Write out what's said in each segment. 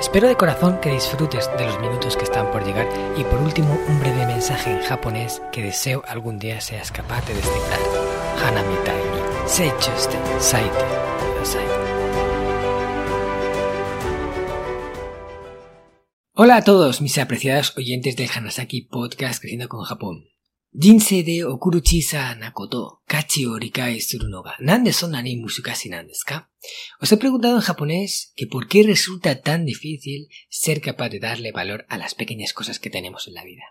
Espero de corazón que disfrutes de los minutos que están por llegar y por último un breve mensaje en japonés que deseo algún día seas capaz de descifrar. Hanami ni seichuste saite. Hola a todos mis apreciados oyentes del Hanasaki Podcast Creciendo con Japón. 人生で起こる小さなこと、価値を理解するのがなんでそんなに難しいなんですか Os he preguntado en japonés que por qué resulta tan difícil ser capaz de darle valor a las pequeñas cosas que tenemos en la vida.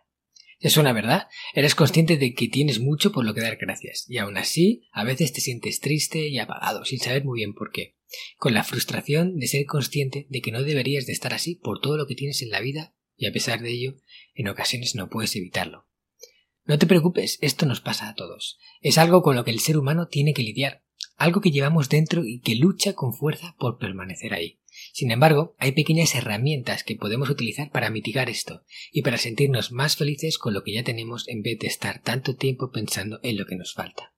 ¿Te suena verdad? Eres consciente de que tienes mucho por lo que dar gracias, y aún así, a veces te sientes triste y apagado, sin saber muy bien por qué, con la frustración de ser consciente de que no deberías de estar así por todo lo que tienes en la vida, y a pesar de ello, en ocasiones no puedes evitarlo. No te preocupes, esto nos pasa a todos. Es algo con lo que el ser humano tiene que lidiar, algo que llevamos dentro y que lucha con fuerza por permanecer ahí. Sin embargo, hay pequeñas herramientas que podemos utilizar para mitigar esto y para sentirnos más felices con lo que ya tenemos en vez de estar tanto tiempo pensando en lo que nos falta.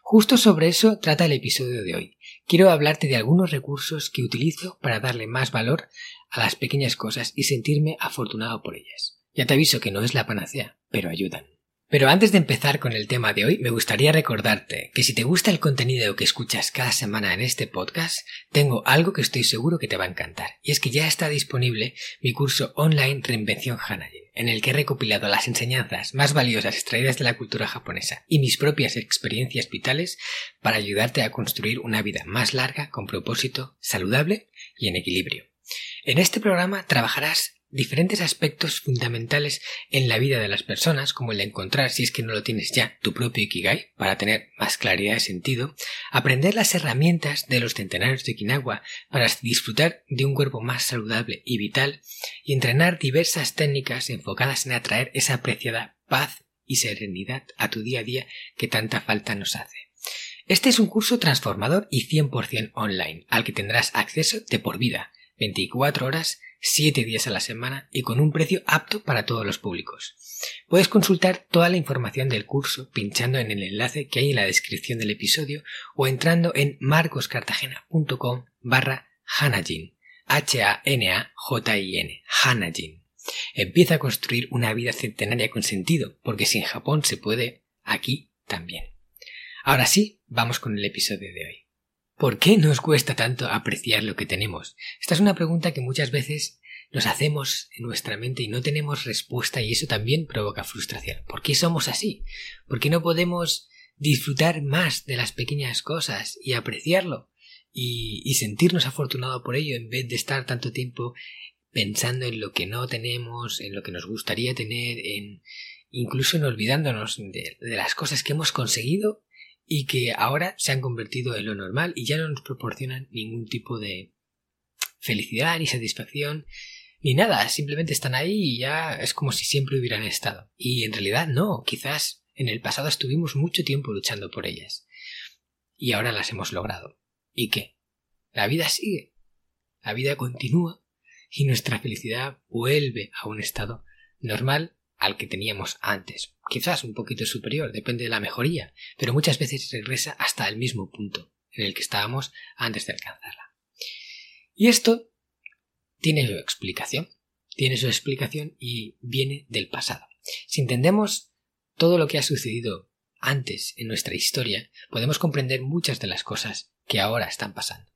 Justo sobre eso trata el episodio de hoy. Quiero hablarte de algunos recursos que utilizo para darle más valor a las pequeñas cosas y sentirme afortunado por ellas. Ya te aviso que no es la panacea, pero ayudan. Pero antes de empezar con el tema de hoy, me gustaría recordarte que si te gusta el contenido que escuchas cada semana en este podcast, tengo algo que estoy seguro que te va a encantar, y es que ya está disponible mi curso online Reinvención Hanajin, en el que he recopilado las enseñanzas más valiosas extraídas de la cultura japonesa y mis propias experiencias vitales para ayudarte a construir una vida más larga, con propósito, saludable y en equilibrio. En este programa trabajarás diferentes aspectos fundamentales en la vida de las personas, como el de encontrar, si es que no lo tienes ya, tu propio Ikigai, para tener más claridad de sentido, aprender las herramientas de los centenarios de Okinawa para disfrutar de un cuerpo más saludable y vital, y entrenar diversas técnicas enfocadas en atraer esa apreciada paz y serenidad a tu día a día que tanta falta nos hace. Este es un curso transformador y 100% online, al que tendrás acceso de por vida, 24 horas 7 días a la semana y con un precio apto para todos los públicos. Puedes consultar toda la información del curso pinchando en el enlace que hay en la descripción del episodio o entrando en marcoscartagena.com barra Hanajin. H-A-N-A-J-I-N. Hanajin. Empieza a construir una vida centenaria con sentido, porque si en Japón se puede, aquí también. Ahora sí, vamos con el episodio de hoy. ¿Por qué nos cuesta tanto apreciar lo que tenemos? Esta es una pregunta que muchas veces nos hacemos en nuestra mente y no tenemos respuesta y eso también provoca frustración. ¿Por qué somos así? ¿Por qué no podemos disfrutar más de las pequeñas cosas y apreciarlo y, y sentirnos afortunados por ello en vez de estar tanto tiempo pensando en lo que no tenemos, en lo que nos gustaría tener, en incluso en olvidándonos de, de las cosas que hemos conseguido y que ahora se han convertido en lo normal y ya no nos proporcionan ningún tipo de felicidad ni satisfacción ni nada, simplemente están ahí y ya es como si siempre hubieran estado. Y en realidad no, quizás en el pasado estuvimos mucho tiempo luchando por ellas y ahora las hemos logrado. ¿Y qué? La vida sigue, la vida continúa y nuestra felicidad vuelve a un estado normal al que teníamos antes. Quizás un poquito superior, depende de la mejoría, pero muchas veces regresa hasta el mismo punto en el que estábamos antes de alcanzarla. Y esto tiene su explicación. Tiene su explicación y viene del pasado. Si entendemos todo lo que ha sucedido antes en nuestra historia, podemos comprender muchas de las cosas que ahora están pasando.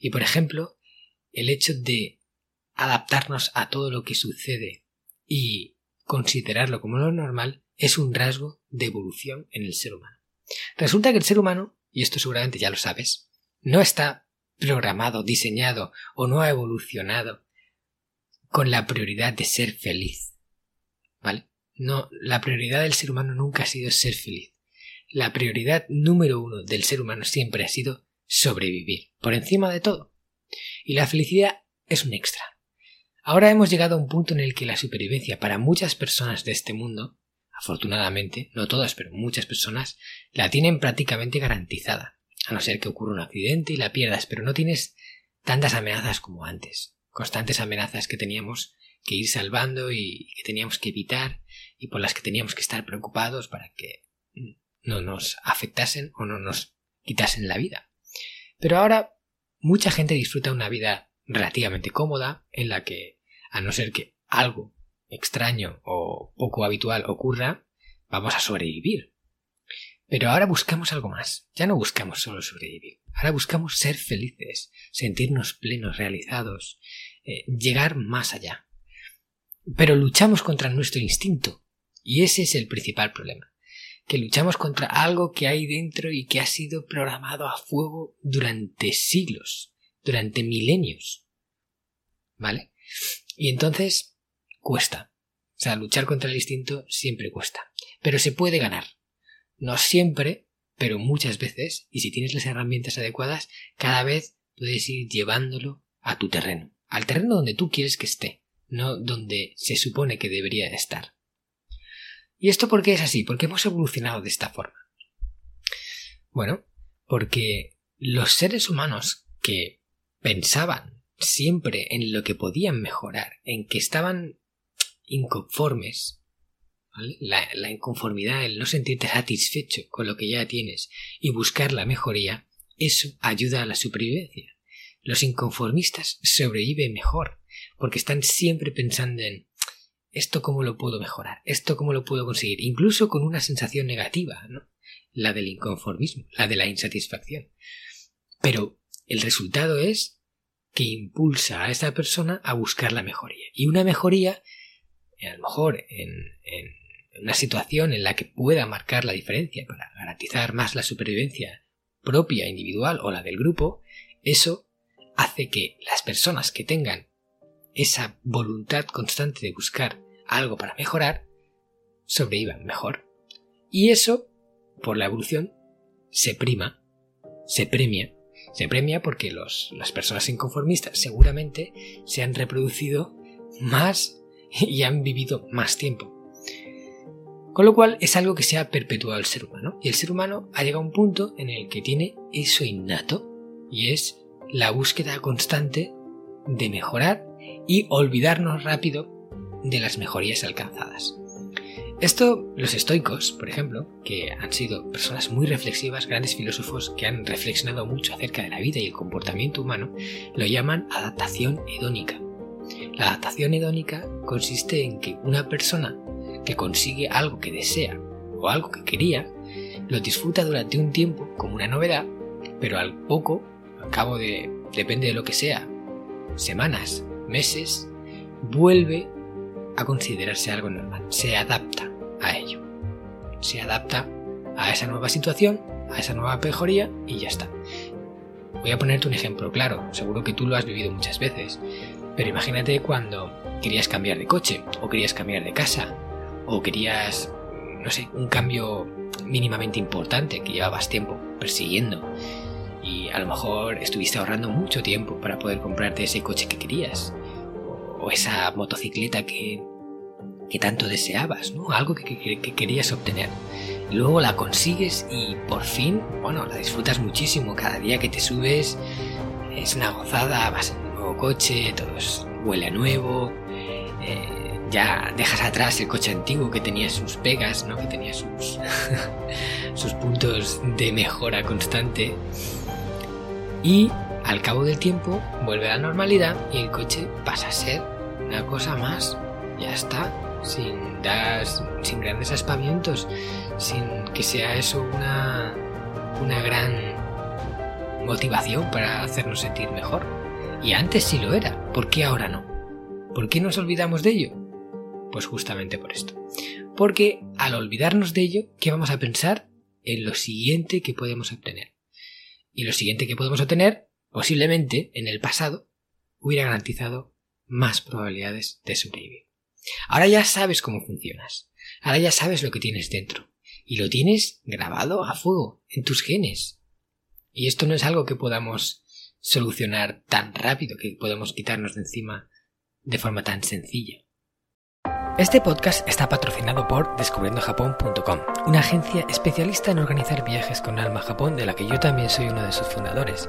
Y por ejemplo, el hecho de adaptarnos a todo lo que sucede y considerarlo como lo normal es un rasgo de evolución en el ser humano. Resulta que el ser humano, y esto seguramente ya lo sabes, no está programado, diseñado o no ha evolucionado con la prioridad de ser feliz. ¿Vale? No, la prioridad del ser humano nunca ha sido ser feliz. La prioridad número uno del ser humano siempre ha sido sobrevivir, por encima de todo. Y la felicidad es un extra. Ahora hemos llegado a un punto en el que la supervivencia para muchas personas de este mundo, afortunadamente, no todas, pero muchas personas, la tienen prácticamente garantizada. A no ser que ocurra un accidente y la pierdas, pero no tienes tantas amenazas como antes. Constantes amenazas que teníamos que ir salvando y que teníamos que evitar y por las que teníamos que estar preocupados para que no nos afectasen o no nos quitasen la vida. Pero ahora mucha gente disfruta una vida relativamente cómoda en la que, a no ser que algo extraño o poco habitual ocurra, vamos a sobrevivir. Pero ahora buscamos algo más. Ya no buscamos solo sobrevivir. Ahora buscamos ser felices, sentirnos plenos, realizados, eh, llegar más allá. Pero luchamos contra nuestro instinto. Y ese es el principal problema. Que luchamos contra algo que hay dentro y que ha sido programado a fuego durante siglos, durante milenios. ¿Vale? Y entonces cuesta. O sea, luchar contra el instinto siempre cuesta. Pero se puede ganar. No siempre, pero muchas veces, y si tienes las herramientas adecuadas, cada vez puedes ir llevándolo a tu terreno. Al terreno donde tú quieres que esté, no donde se supone que debería estar. ¿Y esto por qué es así? Porque hemos evolucionado de esta forma. Bueno, porque los seres humanos que pensaban siempre en lo que podían mejorar, en que estaban inconformes, la, inconformidad, el no sentirte satisfecho con lo que ya tienes y buscar la mejoría, eso ayuda a la supervivencia. Los inconformistas sobreviven mejor, porque están siempre pensando en esto cómo lo puedo mejorar, esto cómo lo puedo conseguir, incluso con una sensación negativa, ¿no? La del inconformismo, la de la insatisfacción. Pero el resultado es que impulsa a esa persona a buscar la mejoría. Y una mejoría, a lo mejor en, una situación en la que pueda marcar la diferencia para garantizar más la supervivencia propia, individual o la del grupo, eso hace que las personas que tengan esa voluntad constante de buscar algo para mejorar, sobrevivan mejor. Y eso, por la evolución, se prima, se premia se premia porque las personas inconformistas seguramente se han reproducido más y han vivido más tiempo. Con lo cual es algo que se ha perpetuado el ser humano. Y el ser humano ha llegado a un punto en el que tiene eso innato y es la búsqueda constante de mejorar y olvidarnos rápido de las mejorías alcanzadas. Esto, los estoicos, por ejemplo, que han sido personas muy reflexivas, grandes filósofos que han reflexionado mucho acerca de la vida y el comportamiento humano, lo llaman adaptación hedónica. La adaptación hedónica consiste en que una persona que consigue algo que desea o algo que quería, lo disfruta durante un tiempo como una novedad, pero al poco, al cabo de, depende de lo que sea, semanas, meses, vuelve a considerarse algo normal, se adapta a ello. Se adapta a esa nueva situación, a esa nueva mejoría y ya está. Voy a ponerte un ejemplo claro, seguro que tú lo has vivido muchas veces, pero imagínate cuando querías cambiar de coche, o querías cambiar de casa, o querías, no sé, un cambio mínimamente importante que llevabas tiempo persiguiendo, y a lo mejor estuviste ahorrando mucho tiempo para poder comprarte ese coche que querías, o esa motocicleta que que tanto deseabas, ¿no? Algo que, querías obtener. Luego la consigues y por fin, bueno, la disfrutas muchísimo. Cada día que te subes es una gozada, vas en un nuevo coche, todo huele a nuevo. Eh, ya dejas atrás el coche antiguo que tenía sus pegas, ¿no? Que tenía sus, sus puntos de mejora constante. Y al cabo del tiempo vuelve a la normalidad y el coche pasa a ser una cosa más. Ya está, sin dar, sin grandes aspavientos, sin que sea eso una, una gran motivación para hacernos sentir mejor. Y antes sí lo era, ¿por qué ahora no? ¿Por qué nos olvidamos de ello? Pues justamente por esto. Porque al olvidarnos de ello, ¿qué vamos a pensar? En lo siguiente que podemos obtener. Y lo siguiente que podemos obtener, posiblemente en el pasado, hubiera garantizado más probabilidades de sobrevivir. Ahora ya sabes cómo funcionas. Ahora ya sabes lo que tienes dentro. Y lo tienes grabado a fuego, en tus genes. Y esto no es algo que podamos solucionar tan rápido, que podemos quitarnos de encima de forma tan sencilla. Este podcast está patrocinado por descubriendojapón.com, una agencia especialista en organizar viajes con alma a Japón de la que yo también soy uno de sus fundadores.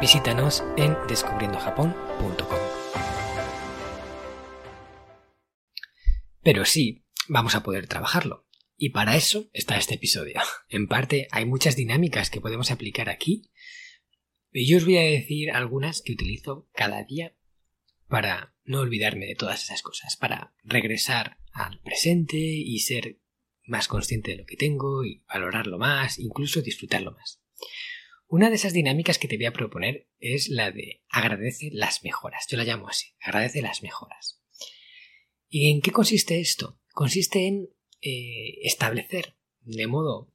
Visítanos en descubriendojapón.com. Pero sí, vamos a poder trabajarlo. Y para eso está este episodio. En parte hay muchas dinámicas que podemos aplicar aquí. Y yo os voy a decir algunas que utilizo cada día para no olvidarme de todas esas cosas, para regresar al presente y ser más consciente de lo que tengo y valorarlo más, incluso disfrutarlo más. Una de esas dinámicas que te voy a proponer es la de agradece las mejoras. Yo la llamo así, agradece las mejoras. ¿Y en qué consiste esto? Consiste en eh, establecer de modo,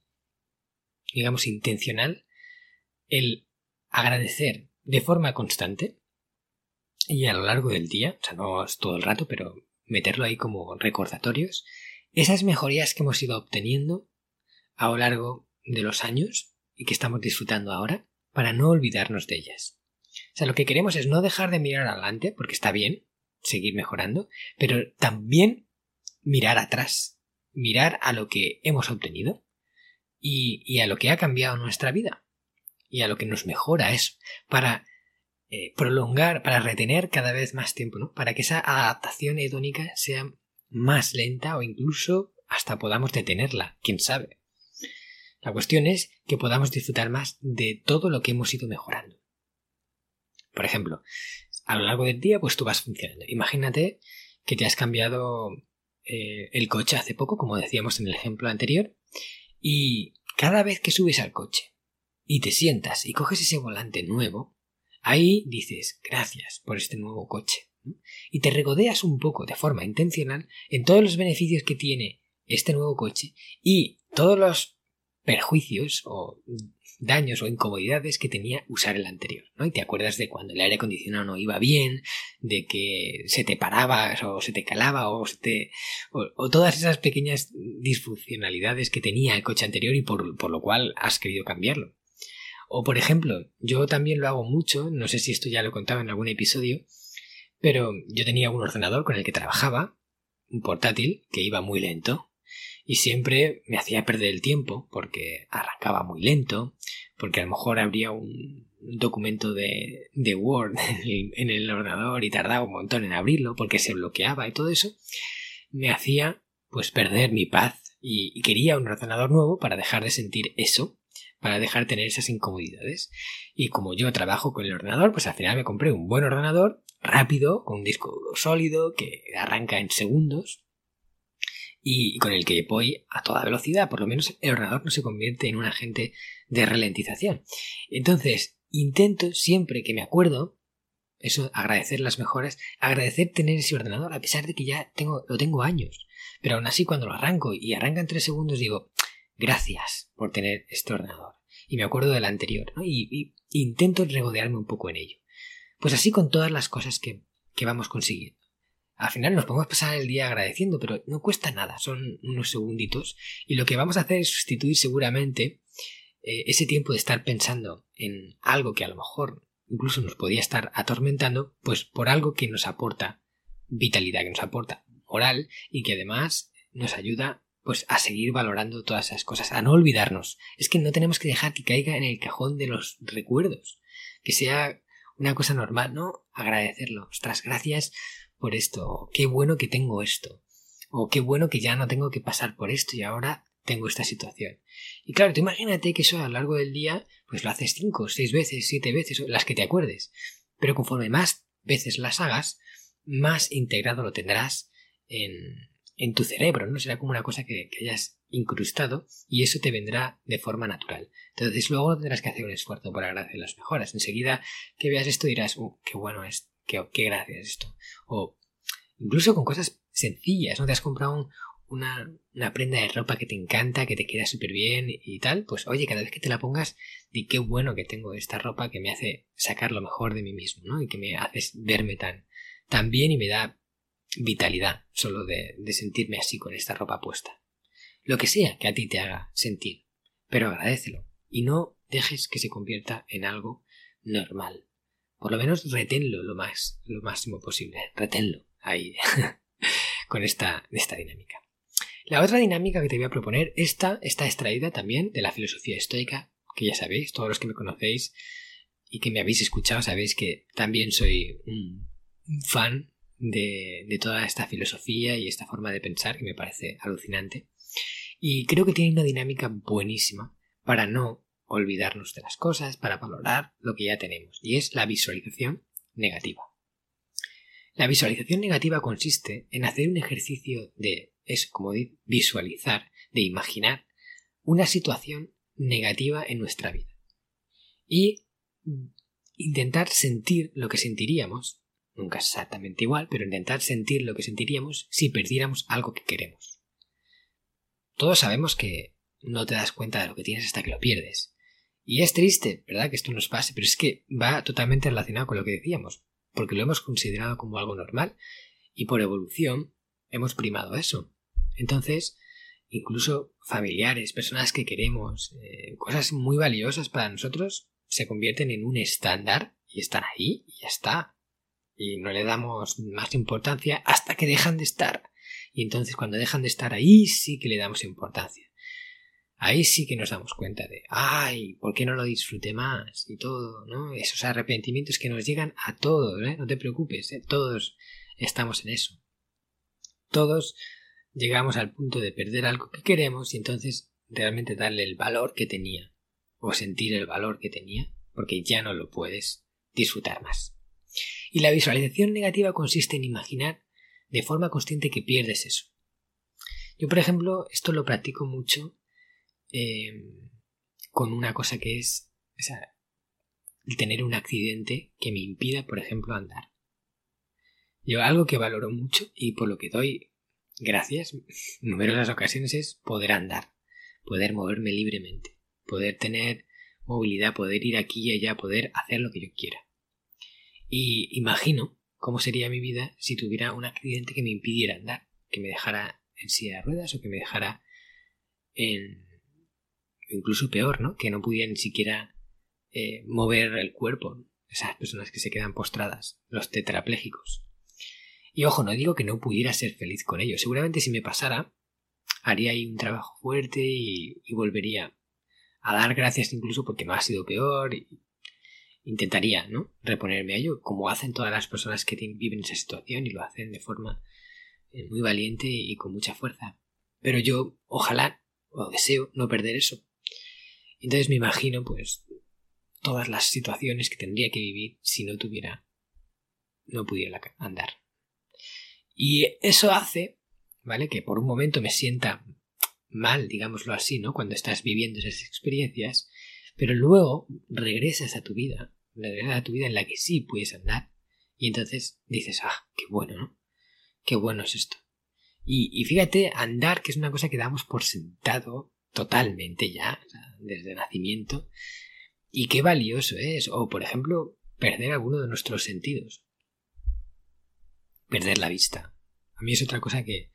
digamos, intencional el agradecer de forma constante y a lo largo del día, o sea, no es todo el rato, pero meterlo ahí como recordatorios, esas mejorías que hemos ido obteniendo a lo largo de los años y que estamos disfrutando ahora para no olvidarnos de ellas. O sea, lo que queremos es no dejar de mirar adelante, porque está bien seguir mejorando, pero también mirar atrás mirar a lo que hemos obtenido y, a lo que ha cambiado nuestra vida y a lo que nos mejora eso para eh, prolongar, para retener cada vez más tiempo, ¿no? Para que esa adaptación hedónica sea más lenta o incluso hasta podamos detenerla, quién sabe. La cuestión es que podamos disfrutar más de todo lo que hemos ido mejorando. Por ejemplo, a lo largo del día, pues tú vas funcionando. Imagínate que te has cambiado eh, el coche hace poco, como decíamos en el ejemplo anterior, y cada vez que subes al coche y te sientas y coges ese volante nuevo, ahí dices gracias por este nuevo coche. Y te regodeas un poco de forma intencional en todos los beneficios que tiene este nuevo coche y todos los perjuicios o daños o incomodidades que tenía usar el anterior, ¿no? Y te acuerdas de cuando el aire acondicionado no iba bien, de que se te paraba o se te calaba o se te... o, todas esas pequeñas disfuncionalidades que tenía el coche anterior y por, por lo cual has querido cambiarlo. O por ejemplo, yo también lo hago mucho, no sé si esto ya lo contaba en algún episodio, pero yo tenía un ordenador con el que trabajaba, un portátil, que iba muy lento, y siempre me hacía perder el tiempo porque arrancaba muy lento, porque a lo mejor habría un documento de, de Word en el, ordenador y tardaba un montón en abrirlo porque se bloqueaba y todo eso, me hacía pues perder mi paz y, quería un ordenador nuevo para dejar de sentir eso, para dejar de tener esas incomodidades. Y como yo trabajo con el ordenador, pues al final me compré un buen ordenador rápido, con un disco sólido que arranca en segundos y con el que voy a toda velocidad. Por lo menos el ordenador no se convierte en un agente de ralentización. Entonces, intento siempre que me acuerdo, eso, agradecer las mejoras, agradecer tener ese ordenador, a pesar de que ya tengo, lo tengo años. Pero aún así, cuando lo arranco y arranca en tres segundos, digo, gracias por tener este ordenador. Y me acuerdo del anterior, ¿no? y, intento regodearme un poco en ello. Pues así con todas las cosas que, que vamos consiguiendo. Al final nos podemos pasar el día agradeciendo, pero no cuesta nada, son unos segunditos. Y lo que vamos a hacer es sustituir seguramente eh, ese tiempo de estar pensando en algo que a lo mejor incluso nos podía estar atormentando, pues por algo que nos aporta vitalidad, que nos aporta moral y que además nos ayuda pues a seguir valorando todas esas cosas, a no olvidarnos. Es que no tenemos que dejar que caiga en el cajón de los recuerdos, que sea una cosa normal, ¿no? Agradecerlo. Ostras, gracias por esto, qué bueno que tengo esto, o qué bueno que ya no tengo que pasar por esto y ahora tengo esta situación. Y claro, tú imagínate que eso a lo largo del día, pues lo haces cinco, seis veces, siete veces, las que te acuerdes. Pero conforme más veces las hagas, más integrado lo tendrás en, en tu cerebro, ¿no? Será como una cosa que, hayas incrustado y eso te vendrá de forma natural. Entonces luego tendrás que hacer un esfuerzo por agradecer las mejoras. Enseguida que veas esto dirás, uh, qué bueno es qué, qué esto. O incluso con cosas sencillas, ¿no? Te has comprado una, una prenda de ropa que te encanta, que te queda súper bien y tal, pues oye, cada vez que te la pongas, di qué bueno que tengo esta ropa que me hace sacar lo mejor de mí mismo, ¿no? Y que me hace verme tan, tan bien y me da vitalidad solo de, de sentirme así con esta ropa puesta. Lo que sea que a ti te haga sentir, pero agradecelo y no dejes que se convierta en algo normal. Por lo menos reténlo lo más, lo máximo posible. Reténlo ahí con esta, esta dinámica. La otra dinámica que te voy a proponer, esta está extraída también de la filosofía estoica, que ya sabéis, todos los que me conocéis y que me habéis escuchado sabéis que también soy un fan de, de toda esta filosofía y esta forma de pensar que me parece alucinante. Y creo que tiene una dinámica buenísima para no olvidarnos de las cosas, para valorar lo que ya tenemos, y es la visualización negativa. La visualización negativa consiste en hacer un ejercicio de es como visualizar, de imaginar una situación negativa en nuestra vida. Y intentar sentir lo que sentiríamos, nunca exactamente igual, pero intentar sentir lo que sentiríamos si perdiéramos algo que queremos. Todos sabemos que no te das cuenta de lo que tienes hasta que lo pierdes. Y es triste, ¿verdad? Que esto nos pase, pero es que va totalmente relacionado con lo que decíamos, porque lo hemos considerado como algo normal y por evolución hemos primado eso. Entonces, incluso familiares, personas que queremos, eh, cosas muy valiosas para nosotros, se convierten en un estándar y están ahí y ya está. Y no le damos más importancia hasta que dejan de estar. Y entonces cuando dejan de estar ahí sí que le damos importancia. Ahí sí que nos damos cuenta de, ay, ¿por qué no lo disfruté más? Y todo, ¿no? Esos arrepentimientos que nos llegan a todos, ¿eh? No te preocupes, ¿eh? todos estamos en eso. Todos llegamos al punto de perder algo que queremos y entonces realmente darle el valor que tenía o sentir el valor que tenía porque ya no lo puedes disfrutar más. Y la visualización negativa consiste en imaginar de forma consciente que pierdes eso. Yo, por ejemplo, esto lo practico mucho em, con una cosa que es el tener un accidente que me impida, por ejemplo, andar. Yo algo que valoro mucho y por lo que doy gracias, numerosas ocasiones es poder andar, poder moverme libremente, poder tener movilidad, poder ir aquí y allá, poder hacer lo que yo quiera. Y imagino cómo sería mi vida si tuviera un accidente que me impidiera andar, que me dejara en silla de ruedas o que me dejara en... incluso peor, ¿no? Que no pudiera ni siquiera eh, mover el cuerpo. Esas personas que se quedan postradas, los tetrapléjicos. Y ojo, no digo que no pudiera ser feliz con ello. Seguramente si me pasara, haría ahí un trabajo fuerte y, volvería a dar gracias incluso porque no ha sido peor. Y intentaría, ¿no? Reponerme a ello, como hacen todas las personas que viven esa situación y lo hacen de forma eh, muy valiente y con mucha fuerza. Pero yo, ojalá, o deseo, no perder eso. Entonces me imagino, pues, todas las situaciones que tendría que vivir si no tuviera, no pudiera andar. Y eso hace, ¿vale? Que por un momento me sienta mal, digámoslo así, ¿no? Cuando estás viviendo esas experiencias, pero luego regresas a tu vida, regresas a tu vida en la que sí puedes andar, y entonces dices, ah, qué bueno, ¿no? Qué bueno es esto. Y, y fíjate, andar, que es una cosa que damos por sentado totalmente ya, desde nacimiento, y qué valioso es, o por ejemplo, perder alguno de nuestros sentidos perder la vista. A mí es otra cosa que,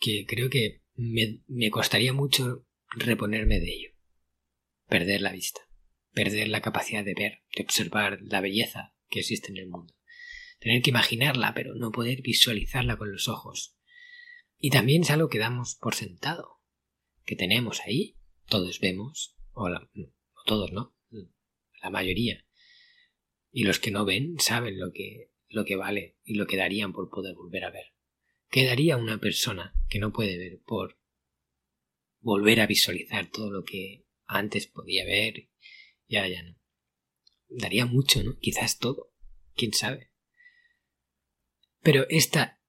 que creo que me, me costaría mucho reponerme de ello. Perder la vista. Perder la capacidad de ver, de observar la belleza que existe en el mundo. Tener que imaginarla, pero no poder visualizarla con los ojos. Y también es algo que damos por sentado, que tenemos ahí, todos vemos, o, todos, ¿no? La mayoría. Y los que no ven saben lo que lo que vale y lo que darían por poder volver a ver. ¿Qué daría una persona que no puede ver por volver a visualizar todo lo que antes podía ver y ahora ya no? Daría mucho, ¿no? Quizás todo. ¿Quién sabe? Pero esta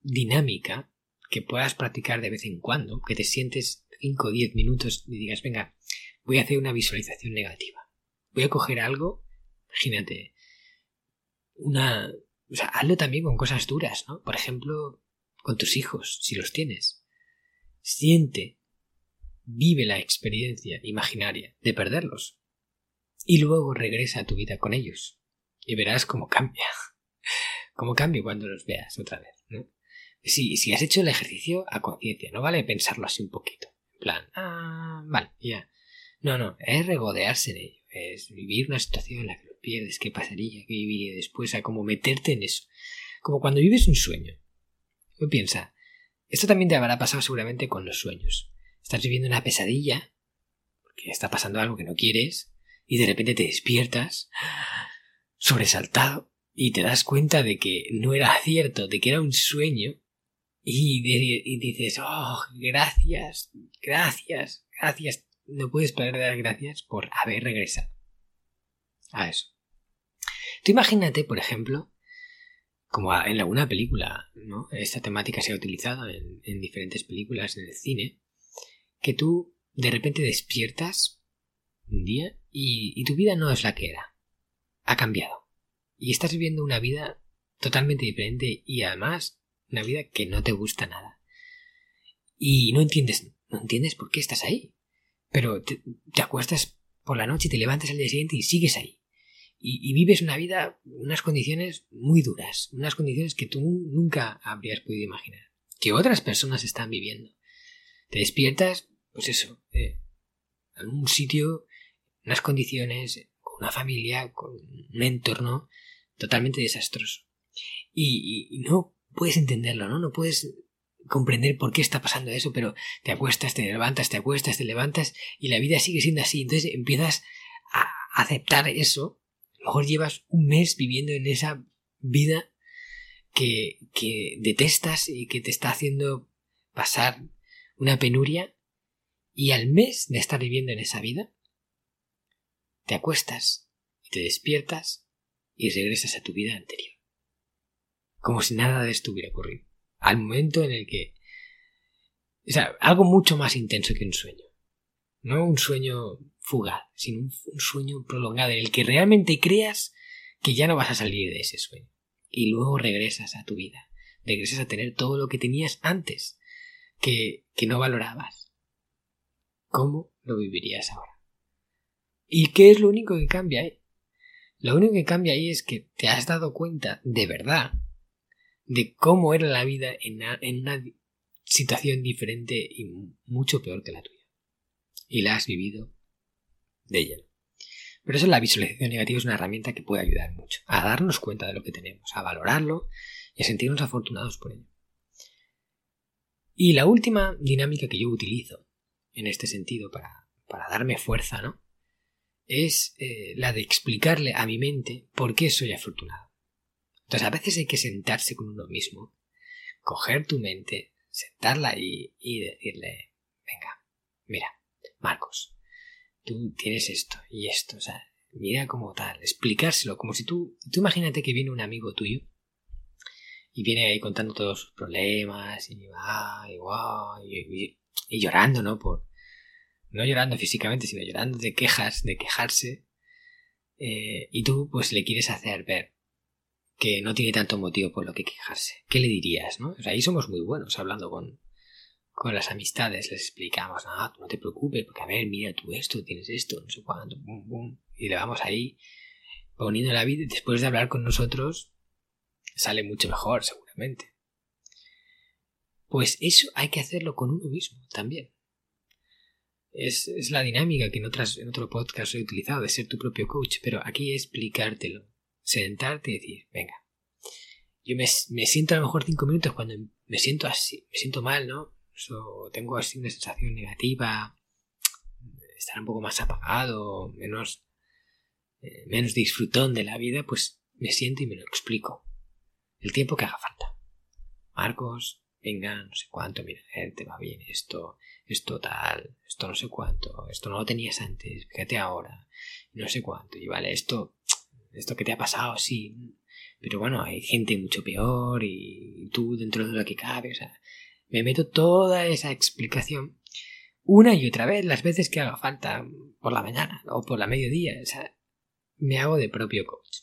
dinámica que puedas practicar de vez en cuando, que te sientes 5 o 10 minutos y digas, venga, voy a hacer una visualización negativa. Voy a coger algo, imagínate, una, o sea, hazlo también con cosas duras, ¿no? Por ejemplo, con tus hijos, si los tienes. Siente, vive la experiencia imaginaria de perderlos. Y luego regresa a tu vida con ellos. Y verás cómo cambia. Cómo cambia cuando los veas otra vez. ¿no? Si, si has hecho el ejercicio a conciencia, no vale pensarlo así un poquito. Plan, ah, vale, ya. No, no, es regodearse en ello. Es vivir una situación en la que lo pierdes, qué pasaría, qué viviría después, a como meterte en eso. Como cuando vives un sueño. piensa, esto también te habrá pasado seguramente con los sueños. Estás viviendo una pesadilla, porque está pasando algo que no quieres, y de repente te despiertas, sobresaltado, y te das cuenta de que no era cierto, de que era un sueño, y, dices, oh, gracias, gracias, gracias. No puedes parar de dar gracias por haber regresado a eso. Tú imagínate, por ejemplo, como en alguna película, ¿no? Esta temática se ha utilizado en, en diferentes películas en el cine, que tú de repente despiertas un día y, y tu vida no es la que era. Ha cambiado. Y estás viviendo una vida totalmente diferente y además una vida que no te gusta nada. Y no entiendes, no entiendes por qué estás ahí. Pero te, acuestas por la noche y te levantas al día siguiente y sigues ahí. Y, vives una vida, unas condiciones muy duras, unas condiciones que tú nunca habrías podido imaginar, que otras personas están viviendo. Te despiertas, pues eso, eh, en un sitio, unas condiciones, con una familia, con un entorno totalmente desastroso. Y, no puedes entenderlo, ¿no? No puedes comprender por qué está pasando eso, pero te acuestas, te levantas, te acuestas, te levantas y la vida sigue siendo así. Entonces empiezas a aceptar eso. A lo mejor llevas un mes viviendo en esa vida que, que detestas y que te está haciendo pasar una penuria y al mes de estar viviendo en esa vida, te acuestas y te despiertas y regresas a tu vida anterior como si nada de esto hubiera ocurrido. Al momento en el que... O sea, algo mucho más intenso que un sueño. No un sueño fugaz, sino un, sueño prolongado en el que realmente creas que ya no vas a salir de ese sueño. Y luego regresas a tu vida. Regresas a tener todo lo que tenías antes, que, que no valorabas. ¿Cómo lo vivirías ahora? ¿Y qué es lo único que cambia ahí? Lo único que cambia ahí es que te has dado cuenta de verdad de cómo era la vida en una, situación diferente y mucho peor que la tuya. Y la has vivido de ella. Pero eso la visualización negativa es una herramienta que puede ayudar mucho a darnos cuenta de lo que tenemos, a valorarlo y a sentirnos afortunados por ello. Y la última dinámica que yo utilizo en este sentido para, para darme fuerza, ¿no? Es eh, la de explicarle a mi mente por qué soy afortunado. Entonces a veces hay que sentarse con uno mismo, coger tu mente, sentarla y, y decirle, venga, mira, Marcos, tú tienes esto y esto, o sea, mira como tal, explicárselo, como si tú, tú imagínate que viene un amigo tuyo y viene ahí contando todos sus problemas y va, y, y, llorando, ¿no? Por, no llorando físicamente, sino llorando de quejas, de quejarse, eh, y tú pues le quieres hacer ver que no tiene tanto motivo por lo que quejarse. ¿Qué le dirías, no? Ahí somos muy buenos hablando con, con las amistades, les explicamos, ah, no te preocupes, porque a ver, mira tú esto, tienes esto, no sé cuánto, bum, bum, y le vamos ahí poniendo la vida después de hablar con nosotros sale mucho mejor, seguramente. Pues eso hay que hacerlo con uno mismo también. Es, es la dinámica que en, otras, en otro podcast he utilizado de ser tu propio coach, pero aquí explicártelo sentarte y decir, venga, yo me, siento a lo mejor cinco minutos cuando me siento así, me siento mal, ¿no? O tengo así una sensación negativa, estar un poco más apagado, menos, eh, menos disfrutón de la vida, pues me siento y me lo explico. El tiempo que haga falta. Marcos, venga, no sé cuánto, mira, eh, te va bien esto, esto tal, esto no sé cuánto, esto no lo tenías antes, fíjate ahora, no sé cuánto, y vale, esto esto que te ha pasado, sí. Pero bueno, hay gente mucho peor y tú dentro de lo que cabe, o sea, me meto toda esa explicación una y otra vez, las veces que haga falta, por la mañana o por la mediodía, o sea, me hago de propio coach.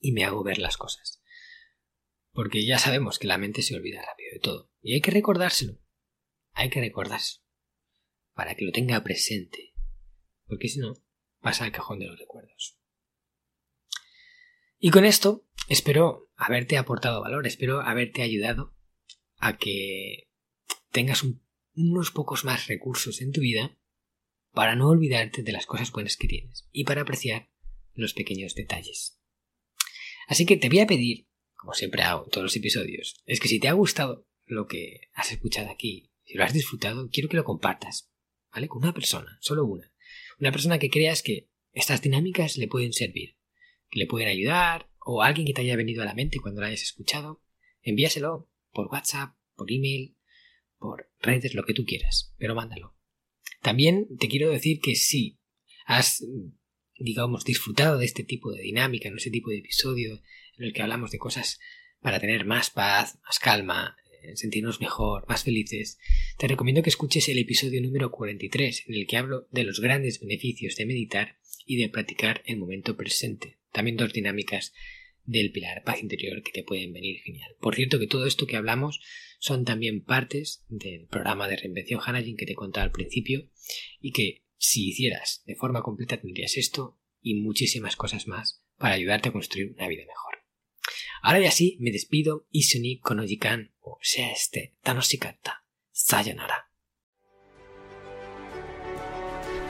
Y me hago ver las cosas. Porque ya sabemos que la mente se olvida rápido de todo. Y hay que recordárselo. Hay que recordárselo. Para que lo tenga presente. Porque si no, pasa al cajón de los recuerdos. Y con esto, espero haberte aportado valor, espero haberte ayudado a que tengas unos pocos más recursos en tu vida para no olvidarte de las cosas buenas que tienes y para apreciar los pequeños detalles. Así que te voy a pedir, como siempre hago en todos los episodios, es que si te ha gustado lo que has escuchado aquí, si lo has disfrutado, quiero que lo compartas, ¿vale? Con una persona, solo una. Una persona que creas que estas dinámicas le pueden servir, que le pueden ayudar, o alguien que te haya venido a la mente cuando lo hayas escuchado, envíaselo por WhatsApp, por email, por redes, lo que tú quieras, pero mándalo. También te quiero decir que si has, digamos, disfrutado de este tipo de dinámica, en ese tipo de episodio en el que hablamos de cosas para tener más paz, más calma, eh, sentirnos mejor, más felices, te recomiendo que escuches el episodio número 43 en el que hablo de los grandes beneficios de meditar y de practicar el momento presente. También dos dinámicas del pilar paz interior que te pueden venir genial. Por cierto que todo esto que hablamos son también partes del programa de reinvención Hanajin que te contaba al principio y que si hicieras de forma completa tendrías esto y muchísimas cosas más para ayudarte a construir una vida mejor. Ahora ya sí, me despido y soní con Ojikan o sea este Tanoshikatta. Sayonara.